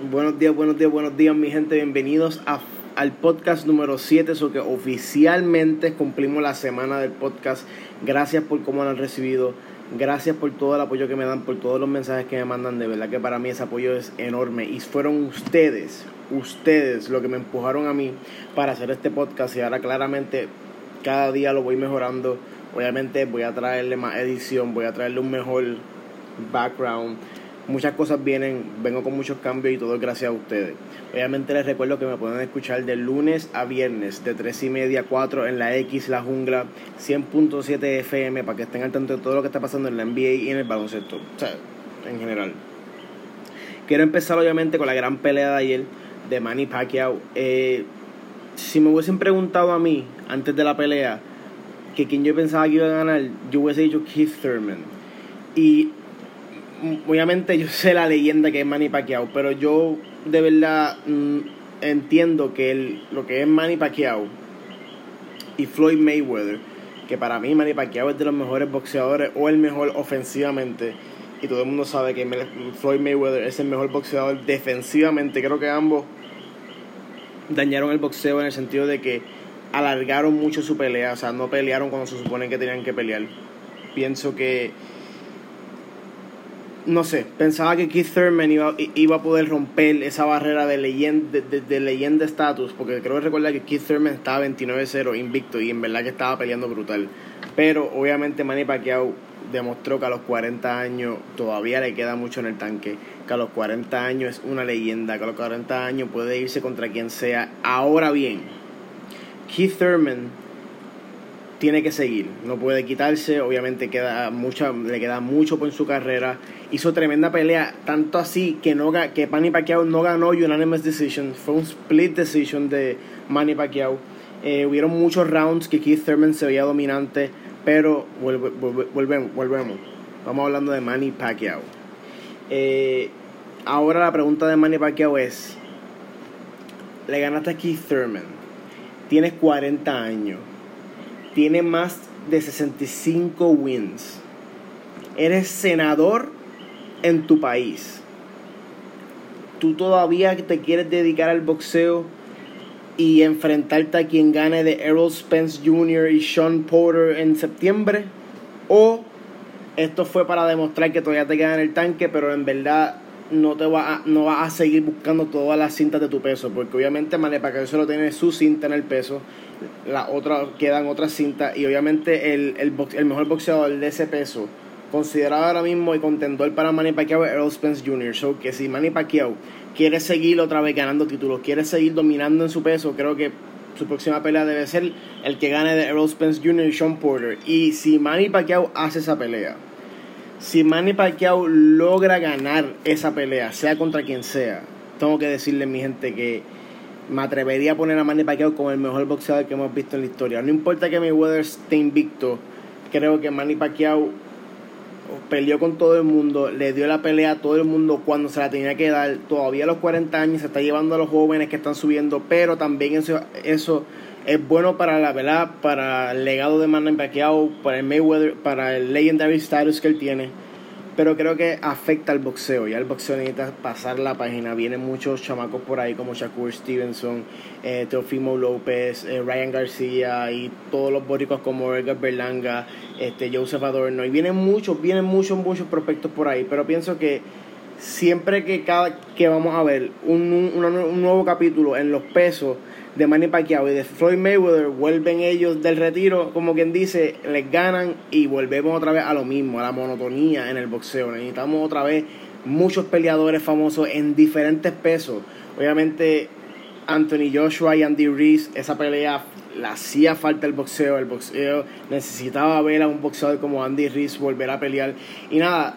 Buenos días, buenos días, buenos días, mi gente. Bienvenidos a, al podcast número 7, eso que oficialmente cumplimos la semana del podcast. Gracias por cómo lo han recibido. Gracias por todo el apoyo que me dan, por todos los mensajes que me mandan. De verdad que para mí ese apoyo es enorme. Y fueron ustedes, ustedes, lo que me empujaron a mí para hacer este podcast. Y ahora claramente cada día lo voy mejorando. Obviamente voy a traerle más edición, voy a traerle un mejor background muchas cosas vienen, vengo con muchos cambios y todo gracias a ustedes. Obviamente les recuerdo que me pueden escuchar de lunes a viernes, de 3 y media a 4 en la X La Jungla, 100.7 FM, para que estén al tanto de todo lo que está pasando en la NBA y en el baloncesto, o sea, en general. Quiero empezar obviamente con la gran pelea de ayer de Manny Pacquiao. Eh, si me hubiesen preguntado a mí, antes de la pelea, que quién yo pensaba que iba a ganar, yo hubiese dicho Keith Thurman. Y obviamente yo sé la leyenda que es Manny Pacquiao, pero yo de verdad mm, entiendo que el, lo que es Manny Pacquiao y Floyd Mayweather, que para mí Manny Pacquiao es de los mejores boxeadores o el mejor ofensivamente, y todo el mundo sabe que Floyd Mayweather es el mejor boxeador defensivamente, creo que ambos dañaron el boxeo en el sentido de que alargaron mucho su pelea, o sea, no pelearon cuando se supone que tenían que pelear. Pienso que no sé, pensaba que Keith Thurman iba, iba a poder romper esa barrera de leyenda de, de, leyenda status, porque creo que recuerda que Keith Thurman estaba 29-0 invicto y en verdad que estaba peleando brutal. Pero obviamente Manny Pacquiao demostró que a los 40 años todavía le queda mucho en el tanque, que a los 40 años es una leyenda, que a los 40 años puede irse contra quien sea. Ahora bien, Keith Thurman tiene que seguir, no puede quitarse, obviamente queda mucha, le queda mucho por su carrera. Hizo tremenda pelea, tanto así que no que Manny Pacquiao no ganó unanimous decision, fue un split decision de Manny Pacquiao. Eh, hubieron muchos rounds que Keith Thurman se veía dominante, pero volvemos, volvemos. Vamos hablando de Manny Pacquiao. Eh, ahora la pregunta de Manny Pacquiao es, le ganaste a Keith Thurman, tienes 40 años tiene más de 65 wins. Eres senador en tu país. Tú todavía te quieres dedicar al boxeo y enfrentarte a quien gane de Errol Spence Jr. y Sean Porter en septiembre. O esto fue para demostrar que todavía te queda en el tanque, pero en verdad no te va a, no vas a seguir buscando todas las cintas de tu peso, porque obviamente que solo tiene su cinta en el peso, la otra quedan otras cintas y obviamente el, el, mejor boxeador de ese peso considerado ahora mismo y contendor para Manny Pacquiao es Earl Spence Jr. So que si Manny Pacquiao quiere seguir otra vez ganando títulos, quiere seguir dominando en su peso, creo que su próxima pelea debe ser el que gane de Earl Spence Jr. y Sean Porter. Y si Manny Pacquiao hace esa pelea, si Manny Pacquiao logra ganar esa pelea, sea contra quien sea, tengo que decirle, mi gente, que me atrevería a poner a Manny Pacquiao como el mejor boxeador que hemos visto en la historia. No importa que Mayweather esté invicto, creo que Manny Pacquiao peleó con todo el mundo, le dio la pelea a todo el mundo cuando se la tenía que dar. Todavía a los 40 años se está llevando a los jóvenes que están subiendo, pero también eso, eso es bueno para la verdad, para el legado de Manny Pacquiao, para el Mayweather, para el legendary status que él tiene. Pero creo que afecta al boxeo. Ya el boxeo necesita pasar la página. Vienen muchos chamacos por ahí como Shakur Stevenson, eh, Teofimo López, eh, Ryan García y todos los bóricos como Edgar Berlanga, este, Joseph Adorno. Y vienen muchos, vienen muchos, muchos prospectos por ahí. Pero pienso que siempre que cada que vamos a ver un, un, un nuevo capítulo en los pesos de Manny Pacquiao y de Floyd Mayweather vuelven ellos del retiro, como quien dice, les ganan y volvemos otra vez a lo mismo, a la monotonía en el boxeo. Necesitamos otra vez muchos peleadores famosos en diferentes pesos. Obviamente Anthony Joshua y Andy Reese, esa pelea le hacía falta el boxeo, el boxeo necesitaba ver a un boxeador como Andy Reese volver a pelear. Y nada,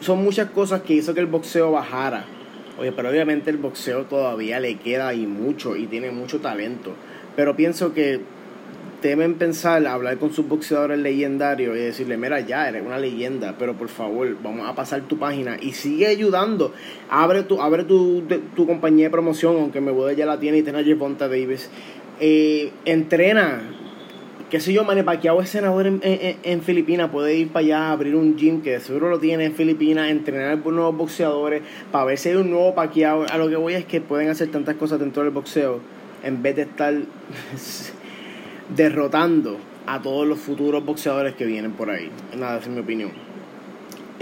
son muchas cosas que hizo que el boxeo bajara Oye, pero obviamente el boxeo todavía le queda ahí mucho y tiene mucho talento. Pero pienso que temen pensar, hablar con sus boxeadores legendarios y decirle, mira, ya eres una leyenda, pero por favor, vamos a pasar tu página y sigue ayudando. Abre tu, abre tu, tu compañía de promoción, aunque me voy ya la tiene y tiene a Javonta Davis. Eh, entrena, qué sé yo, Manny Pacquiao es senador en, en, en, Filipinas, puede ir para allá a abrir un gym que seguro lo tiene en Filipinas, entrenar nuevos boxeadores, para ver si hay un nuevo Pacquiao. A lo que voy es que pueden hacer tantas cosas dentro del boxeo en vez de estar derrotando a todos los futuros boxeadores que vienen por ahí. Nada, es mi opinión.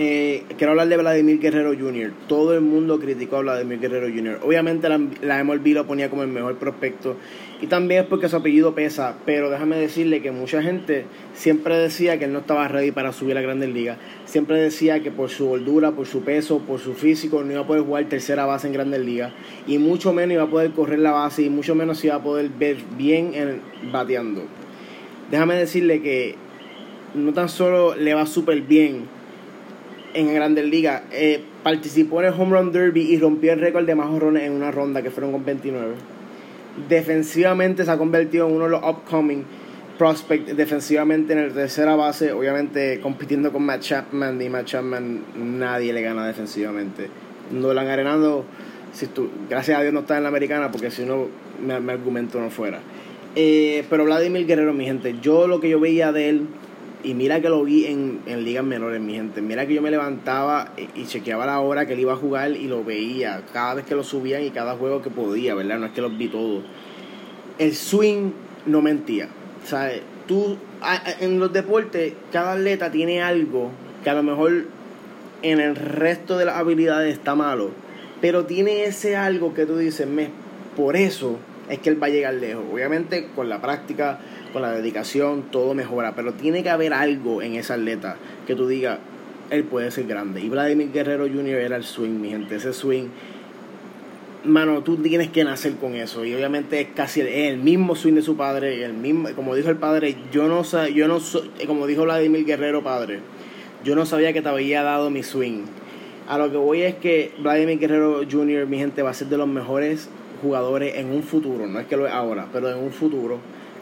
Eh, quiero hablar de Vladimir Guerrero Jr. Todo el mundo criticó a Vladimir Guerrero Jr. Obviamente la, la MLB lo ponía como el mejor prospecto y también es porque su apellido pesa, pero déjame decirle que mucha gente siempre decía que él no estaba ready para subir a Grandes Ligas. Siempre decía que por su gordura, por su peso, por su físico no iba a poder jugar tercera base en Grandes Ligas y mucho menos iba a poder correr la base y mucho menos iba a poder ver bien en, bateando. Déjame decirle que no tan solo le va súper bien en Grandes Ligas. Eh, participó en el Home Run Derby y rompió el récord de más horrones en una ronda, que fueron con 29. Defensivamente se ha convertido en uno de los upcoming prospects defensivamente en el tercera base, obviamente compitiendo con Matt Chapman y Matt Chapman nadie le gana defensivamente. No han Arenado, si tú, gracias a Dios no está en la americana porque si no me, argumento no fuera. Eh, pero Vladimir Guerrero, mi gente, yo lo que yo veía de él y mira que lo vi en, en ligas menores, mi gente. Mira que yo me levantaba y, chequeaba la hora que él iba a jugar y lo veía cada vez que lo subían y cada juego que podía, ¿verdad? No es que los vi todos. El swing no mentía. O tú, en los deportes, cada atleta tiene algo que a lo mejor en el resto de las habilidades está malo. Pero tiene ese algo que tú dices, me, por eso es que él va a llegar lejos. Obviamente con la práctica con la dedicación, todo mejora. Pero tiene que haber algo en esa atleta que tú digas, él puede ser grande. Y Vladimir Guerrero Jr. era el swing, mi gente. Ese swing, mano, tú tienes que nacer con eso. Y obviamente es casi el, mismo swing de su padre. El mismo, como dijo el padre, yo no sé, yo no soy, como dijo Vladimir Guerrero padre, yo no sabía que te había dado mi swing. A lo que voy es que Vladimir Guerrero Jr., mi gente, va a ser de los mejores jugadores en un futuro. No es que lo es ahora, pero en un futuro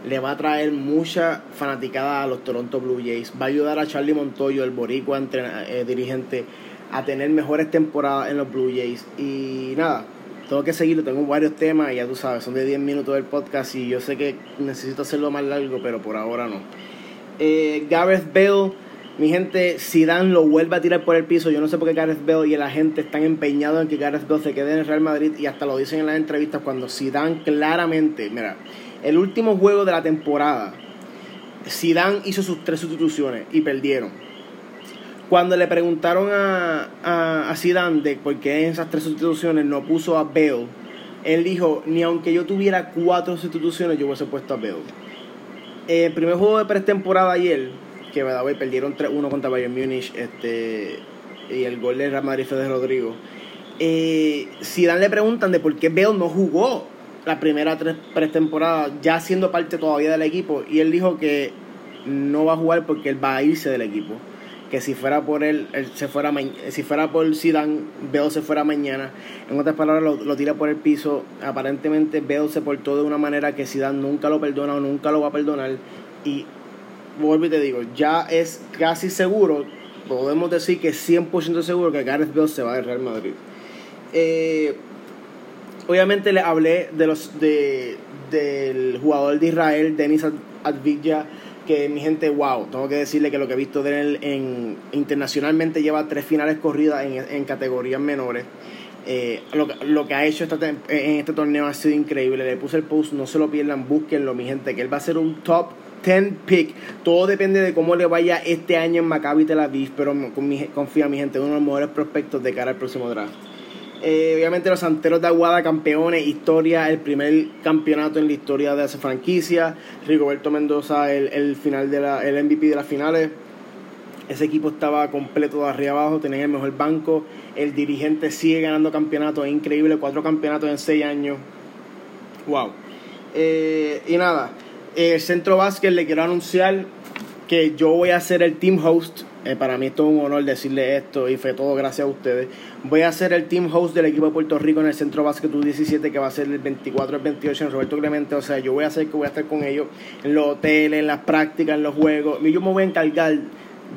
le va a traer mucha fanaticada a los Toronto Blue Jays. Va a ayudar a Charlie Montoyo, el boricua eh, dirigente, a tener mejores temporadas en los Blue Jays. Y nada, tengo que seguirlo, tengo varios temas, y ya tú sabes, son de 10 minutos del podcast y yo sé que necesito hacerlo más largo, pero por ahora no. Eh, Gareth Bale, mi gente, si Dan lo vuelve a tirar por el piso, yo no sé por qué Gareth Bale y la gente están empeñados en que Gareth Bale se quede en el Real Madrid y hasta lo dicen en las entrevistas cuando Dan claramente, mira, el último juego de la temporada, Zidane hizo sus tres sustituciones y perdieron. Cuando le preguntaron a, a, a Zidane de por qué en esas tres sustituciones no puso a Bale, él dijo, ni aunque yo tuviera cuatro sustituciones, yo hubiese puesto a Bale. El primer juego de pretemporada ayer, que me hoy perdieron 3-1 contra Bayern Munich, este, y el gol de Real Madrid fue de Rodrigo. Eh, Zidane le preguntan de por qué Bale no jugó la primera tres pretemporadas, ya siendo parte todavía del equipo, y él dijo que no va a jugar porque él va a irse del equipo. Que si fuera por él, él se fuera si fuera por Zidane, Bale se fuera mañana. En otras palabras, lo, tira por el piso. Aparentemente, Bale se portó de una manera que Zidane nunca lo perdona o nunca lo va a perdonar. Y vuelvo y te digo, ya es casi seguro, podemos decir que 100% seguro que Gareth Bale se va a Real Madrid. Eh, obviamente le hablé de los de del jugador de Israel, Denis Advilla, que mi gente, wow, tengo que decirle que lo que he visto de él en, internacionalmente lleva tres finales corridas en, en categorías menores. Eh, lo, lo, que ha hecho esta, en este torneo ha sido increíble. Le puse el post, no se lo pierdan, búsquenlo, mi gente, que él va a ser un top 10 pick. Todo depende de cómo le vaya este año en Maccabi Tel Aviv, pero confía, mi gente, uno de los mejores prospectos de cara al próximo draft. Eh, obviamente los Santeros de Aguada, campeones, historia, el primer campeonato en la historia de esa franquicia. Rigoberto Mendoza, el, el final de la, el MVP de las finales. Ese equipo estaba completo de arriba abajo, tenía el mejor banco. El dirigente sigue ganando campeonatos, es increíble, cuatro campeonatos en seis años. Wow. Eh, y nada, el Centro Básquet le quiero anunciar que yo voy a ser el team host eh, para mí es todo un honor decirle esto y fue todo gracias a ustedes. Voy a ser el team host del equipo de Puerto Rico en el Centro Básquet U17 que va a ser el 24 al 28 en Roberto Clemente. O sea, yo voy a hacer que voy a estar con ellos en los hoteles, en las prácticas, en los juegos. Y yo me voy a encargar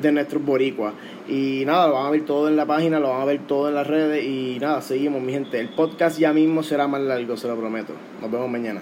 de nuestros boricuas. Y nada, lo van a ver todo en la página, lo van a ver todo en las redes. Y nada, seguimos, mi gente. El podcast ya mismo será más largo, se lo prometo. Nos vemos mañana.